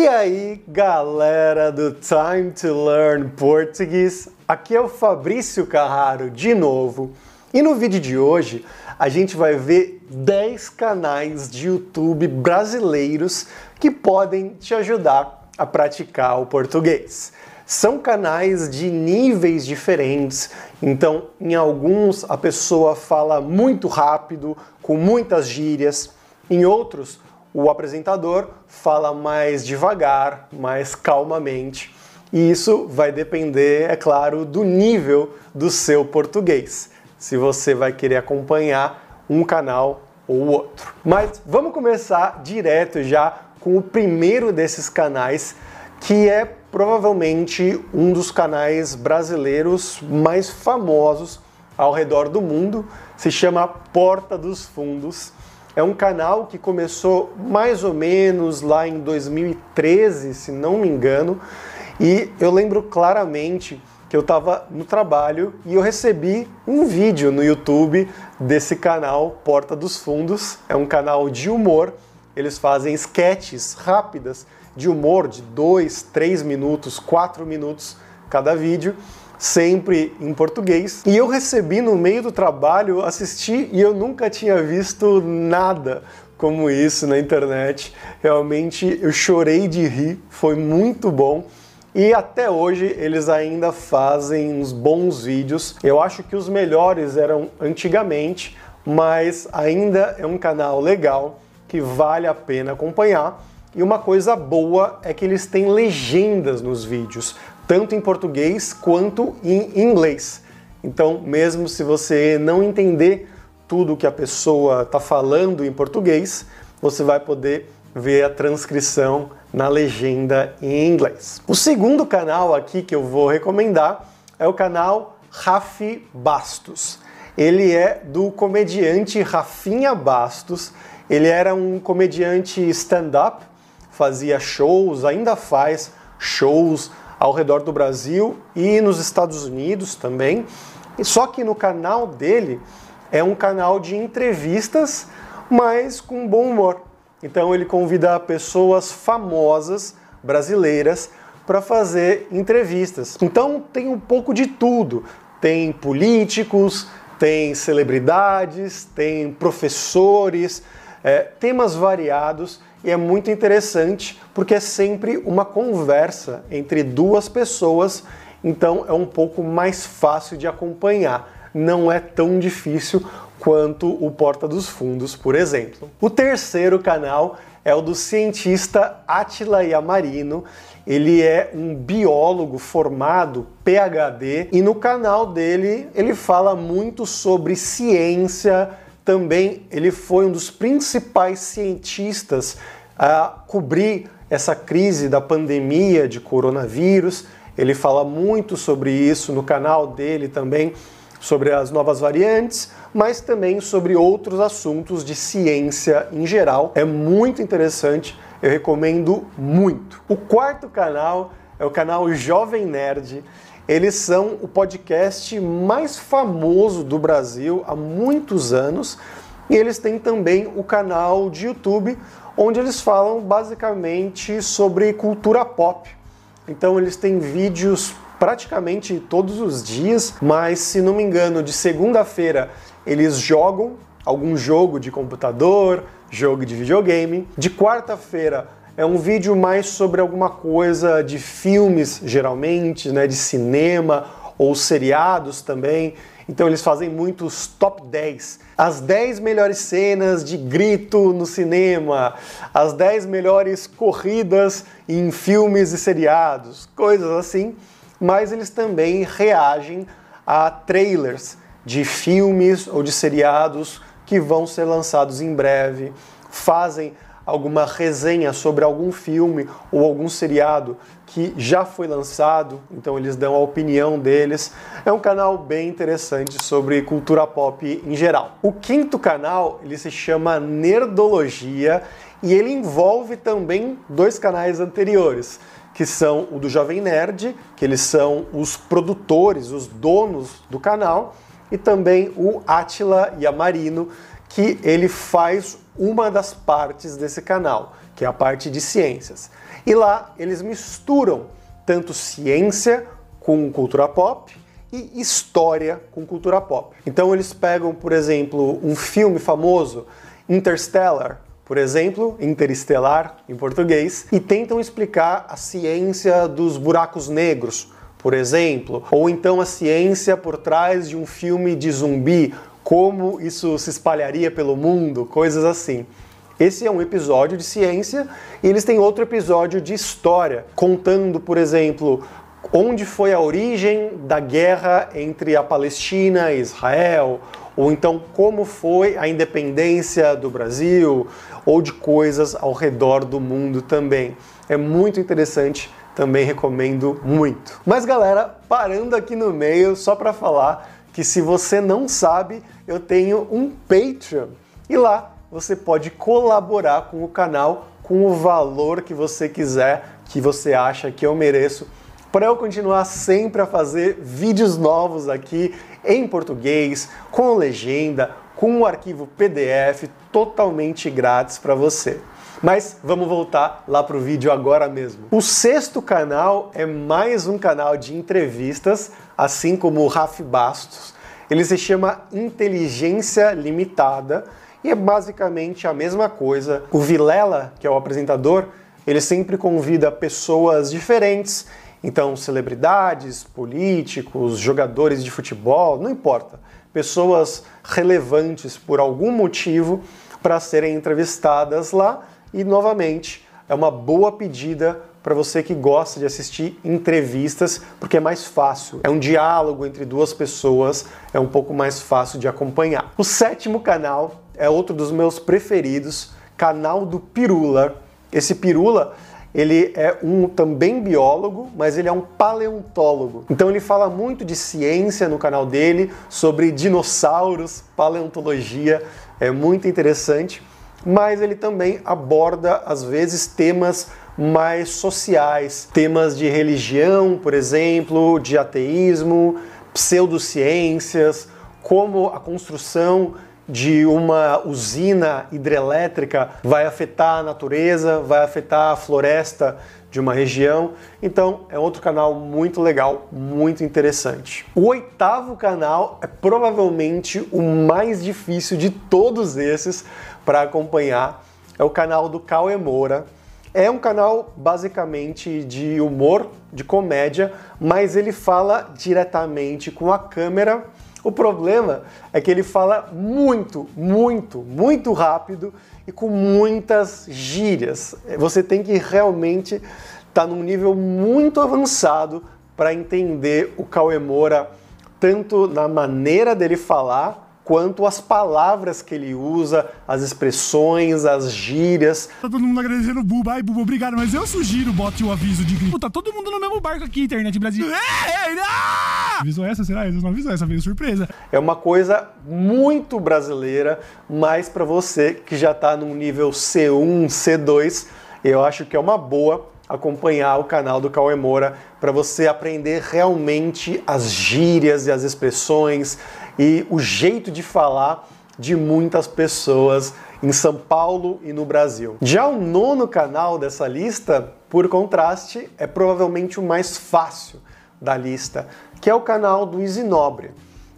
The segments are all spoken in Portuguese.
E aí, galera do Time to Learn Português, aqui é o Fabrício Carraro de novo. E no vídeo de hoje, a gente vai ver 10 canais de YouTube brasileiros que podem te ajudar a praticar o português. São canais de níveis diferentes, então em alguns a pessoa fala muito rápido, com muitas gírias, em outros o apresentador fala mais devagar, mais calmamente. E isso vai depender, é claro, do nível do seu português. Se você vai querer acompanhar um canal ou outro. Mas vamos começar direto já com o primeiro desses canais, que é provavelmente um dos canais brasileiros mais famosos ao redor do mundo. Se chama Porta dos Fundos é um canal que começou mais ou menos lá em 2013, se não me engano, e eu lembro claramente que eu estava no trabalho e eu recebi um vídeo no YouTube desse canal Porta dos Fundos. É um canal de humor. Eles fazem sketches rápidas de humor de 2, 3 minutos, 4 minutos cada vídeo sempre em português. E eu recebi no meio do trabalho, assisti e eu nunca tinha visto nada como isso na internet. Realmente eu chorei de rir, foi muito bom. E até hoje eles ainda fazem uns bons vídeos. Eu acho que os melhores eram antigamente, mas ainda é um canal legal que vale a pena acompanhar. E uma coisa boa é que eles têm legendas nos vídeos tanto em português quanto em inglês. Então, mesmo se você não entender tudo que a pessoa está falando em português, você vai poder ver a transcrição na legenda em inglês. O segundo canal aqui que eu vou recomendar é o canal Rafi Bastos. Ele é do comediante Rafinha Bastos. Ele era um comediante stand-up, fazia shows, ainda faz shows ao redor do Brasil e nos Estados Unidos também. Só que no canal dele é um canal de entrevistas, mas com bom humor. Então ele convida pessoas famosas brasileiras para fazer entrevistas. Então tem um pouco de tudo. Tem políticos, tem celebridades, tem professores, é, temas variados e é muito interessante porque é sempre uma conversa entre duas pessoas, então é um pouco mais fácil de acompanhar. Não é tão difícil quanto o Porta dos Fundos, por exemplo. O terceiro canal é o do cientista Atila Yamarino. Ele é um biólogo formado, PhD, e no canal dele ele fala muito sobre ciência, também ele foi um dos principais cientistas a cobrir essa crise da pandemia de coronavírus. Ele fala muito sobre isso no canal dele também, sobre as novas variantes, mas também sobre outros assuntos de ciência em geral. É muito interessante, eu recomendo muito. O quarto canal é o canal Jovem Nerd. Eles são o podcast mais famoso do Brasil há muitos anos e eles têm também o canal de YouTube onde eles falam basicamente sobre cultura pop. Então eles têm vídeos praticamente todos os dias, mas se não me engano, de segunda-feira eles jogam algum jogo de computador, jogo de videogame. De quarta-feira é um vídeo mais sobre alguma coisa de filmes, geralmente, né, de cinema ou seriados também. Então eles fazem muitos top 10. As 10 melhores cenas de grito no cinema, as 10 melhores corridas em filmes e seriados, coisas assim. Mas eles também reagem a trailers de filmes ou de seriados que vão ser lançados em breve, fazem alguma resenha sobre algum filme ou algum seriado que já foi lançado, então eles dão a opinião deles. É um canal bem interessante sobre cultura pop em geral. O quinto canal, ele se chama Nerdologia e ele envolve também dois canais anteriores, que são o do Jovem Nerd, que eles são os produtores, os donos do canal, e também o Atila Yamarino, que ele faz uma das partes desse canal, que é a parte de ciências. E lá eles misturam tanto ciência com cultura pop e história com cultura pop. Então eles pegam, por exemplo, um filme famoso, Interstellar, por exemplo, interestelar em português, e tentam explicar a ciência dos buracos negros, por exemplo, ou então a ciência por trás de um filme de zumbi, como isso se espalharia pelo mundo, coisas assim. Esse é um episódio de ciência e eles têm outro episódio de história, contando, por exemplo, onde foi a origem da guerra entre a Palestina e Israel, ou então como foi a independência do Brasil, ou de coisas ao redor do mundo também. É muito interessante, também recomendo muito. Mas galera, parando aqui no meio só para falar que se você não sabe, eu tenho um Patreon e lá você pode colaborar com o canal com o valor que você quiser, que você acha que eu mereço para eu continuar sempre a fazer vídeos novos aqui em português, com legenda, com um arquivo PDF totalmente grátis para você. Mas vamos voltar lá para o vídeo agora mesmo. O sexto canal é mais um canal de entrevistas, assim como o Raf Bastos. Ele se chama Inteligência Limitada e é basicamente a mesma coisa. O Vilela, que é o apresentador, ele sempre convida pessoas diferentes então, celebridades, políticos, jogadores de futebol, não importa, pessoas relevantes por algum motivo para serem entrevistadas lá e novamente é uma boa pedida para você que gosta de assistir entrevistas, porque é mais fácil. É um diálogo entre duas pessoas, é um pouco mais fácil de acompanhar. O sétimo canal é outro dos meus preferidos, canal do Pirula. Esse Pirula ele é um também biólogo, mas ele é um paleontólogo. Então ele fala muito de ciência no canal dele, sobre dinossauros, paleontologia, é muito interessante, mas ele também aborda às vezes temas mais sociais, temas de religião, por exemplo, de ateísmo, pseudociências, como a construção de uma usina hidrelétrica vai afetar a natureza, vai afetar a floresta de uma região. Então é outro canal muito legal, muito interessante. O oitavo canal é provavelmente o mais difícil de todos esses para acompanhar. É o canal do Cauê Moura. É um canal basicamente de humor, de comédia, mas ele fala diretamente com a câmera o problema é que ele fala muito, muito, muito rápido e com muitas gírias. Você tem que realmente estar tá num nível muito avançado para entender o Cauê Moura, tanto na maneira dele falar, quanto as palavras que ele usa, as expressões, as gírias. Tá todo mundo agradecendo o Buba. Ai, Buba, obrigado, mas eu sugiro bote o aviso de grito. Tá todo mundo no mesmo barco aqui, Internet Brasil. É, é, ah! Avisou essa, será? Eles não avisou essa, veio surpresa. É uma coisa muito brasileira, mas para você que já tá num nível C1, C2, eu acho que é uma boa acompanhar o canal do Cauê Moura para você aprender realmente as gírias e as expressões e o jeito de falar de muitas pessoas em São Paulo e no Brasil. Já o nono canal dessa lista, por contraste, é provavelmente o mais fácil da lista, que é o canal do Isinobre.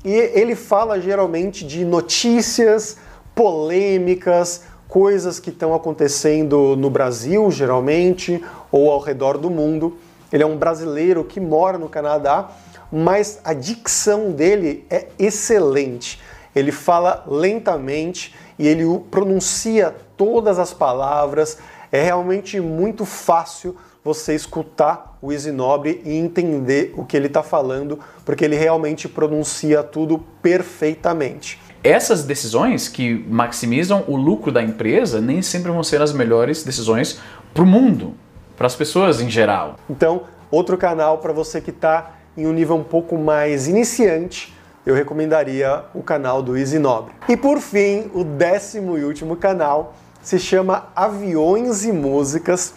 E ele fala geralmente de notícias, polêmicas, coisas que estão acontecendo no Brasil, geralmente, ou ao redor do mundo. Ele é um brasileiro que mora no Canadá, mas a dicção dele é excelente. Ele fala lentamente e ele pronuncia todas as palavras. É realmente muito fácil você escutar o Easy Nobre e entender o que ele está falando, porque ele realmente pronuncia tudo perfeitamente essas decisões que maximizam o lucro da empresa nem sempre vão ser as melhores decisões para o mundo, para as pessoas em geral. Então, outro canal para você que está em um nível um pouco mais iniciante, eu recomendaria o canal do Easy Nobre. E por fim, o décimo e último canal se chama Aviões e Músicas.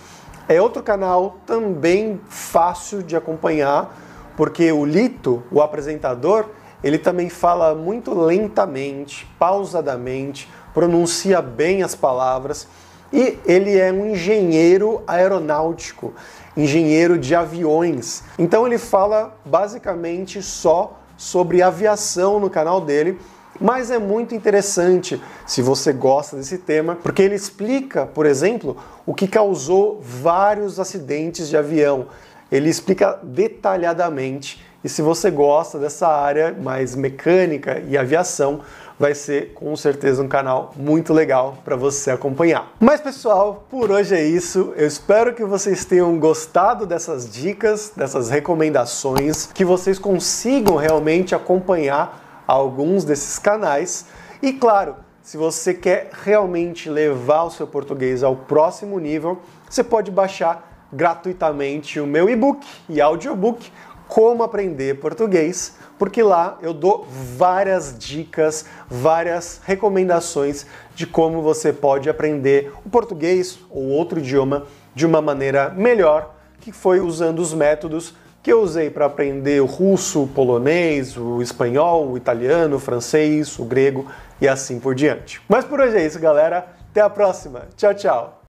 É outro canal também fácil de acompanhar, porque o Lito, o apresentador, ele também fala muito lentamente, pausadamente, pronuncia bem as palavras e ele é um engenheiro aeronáutico, engenheiro de aviões. Então ele fala basicamente só sobre aviação no canal dele, mas é muito interessante se você gosta desse tema, porque ele explica, por exemplo, o que causou vários acidentes de avião. Ele explica detalhadamente e se você gosta dessa área mais mecânica e aviação, vai ser com certeza um canal muito legal para você acompanhar. Mas pessoal, por hoje é isso. Eu espero que vocês tenham gostado dessas dicas, dessas recomendações, que vocês consigam realmente acompanhar alguns desses canais. E claro, se você quer realmente levar o seu português ao próximo nível, você pode baixar gratuitamente o meu e-book e audiobook como aprender português, porque lá eu dou várias dicas, várias recomendações de como você pode aprender o português ou outro idioma de uma maneira melhor, que foi usando os métodos que eu usei para aprender o russo, o polonês, o espanhol, o italiano, o francês, o grego e assim por diante. Mas por hoje é isso, galera. Até a próxima. Tchau, tchau.